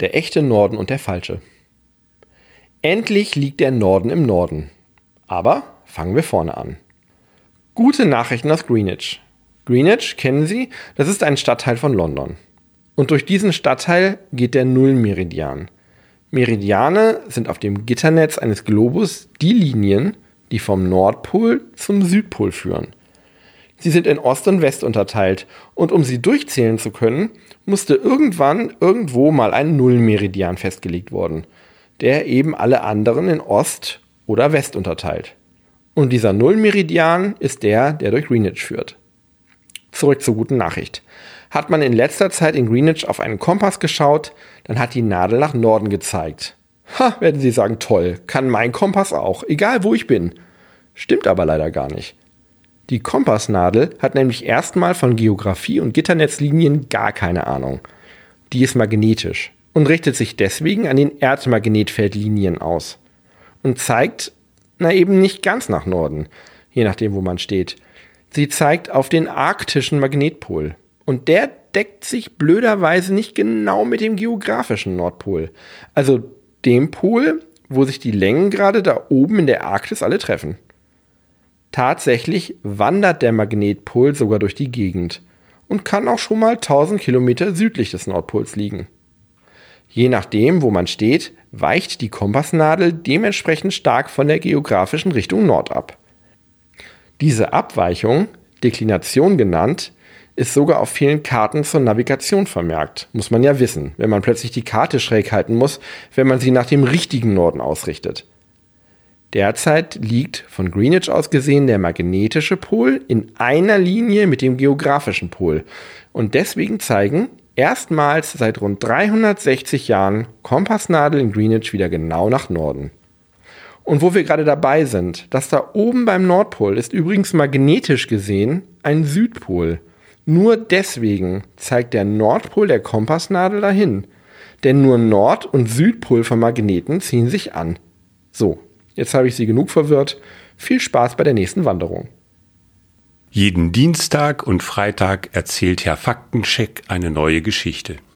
Der echte Norden und der falsche. Endlich liegt der Norden im Norden. Aber fangen wir vorne an. Gute Nachrichten aus Greenwich. Greenwich kennen Sie, das ist ein Stadtteil von London. Und durch diesen Stadtteil geht der Nullmeridian. Meridiane sind auf dem Gitternetz eines Globus die Linien, die vom Nordpol zum Südpol führen. Sie sind in Ost und West unterteilt und um sie durchzählen zu können, musste irgendwann irgendwo mal ein Nullmeridian festgelegt worden, der eben alle anderen in Ost oder West unterteilt. Und dieser Nullmeridian ist der, der durch Greenwich führt. Zurück zur guten Nachricht. Hat man in letzter Zeit in Greenwich auf einen Kompass geschaut, dann hat die Nadel nach Norden gezeigt. Ha, werden Sie sagen, toll, kann mein Kompass auch, egal wo ich bin. Stimmt aber leider gar nicht. Die Kompassnadel hat nämlich erstmal von Geografie und Gitternetzlinien gar keine Ahnung. Die ist magnetisch und richtet sich deswegen an den Erdmagnetfeldlinien aus und zeigt, na eben nicht ganz nach Norden, je nachdem, wo man steht. Sie zeigt auf den arktischen Magnetpol. Und der deckt sich blöderweise nicht genau mit dem geografischen Nordpol. Also dem Pol, wo sich die Längengrade da oben in der Arktis alle treffen. Tatsächlich wandert der Magnetpol sogar durch die Gegend und kann auch schon mal 1000 Kilometer südlich des Nordpols liegen. Je nachdem, wo man steht, weicht die Kompassnadel dementsprechend stark von der geografischen Richtung Nord ab. Diese Abweichung, Deklination genannt, ist sogar auf vielen Karten zur Navigation vermerkt. Muss man ja wissen, wenn man plötzlich die Karte schräg halten muss, wenn man sie nach dem richtigen Norden ausrichtet. Derzeit liegt von Greenwich aus gesehen der magnetische Pol in einer Linie mit dem geografischen Pol. Und deswegen zeigen erstmals seit rund 360 Jahren Kompassnadel in Greenwich wieder genau nach Norden. Und wo wir gerade dabei sind, das da oben beim Nordpol ist übrigens magnetisch gesehen ein Südpol. Nur deswegen zeigt der Nordpol der Kompassnadel dahin. Denn nur Nord- und Südpol von Magneten ziehen sich an. So, Jetzt habe ich Sie genug verwirrt. Viel Spaß bei der nächsten Wanderung. Jeden Dienstag und Freitag erzählt Herr Faktencheck eine neue Geschichte.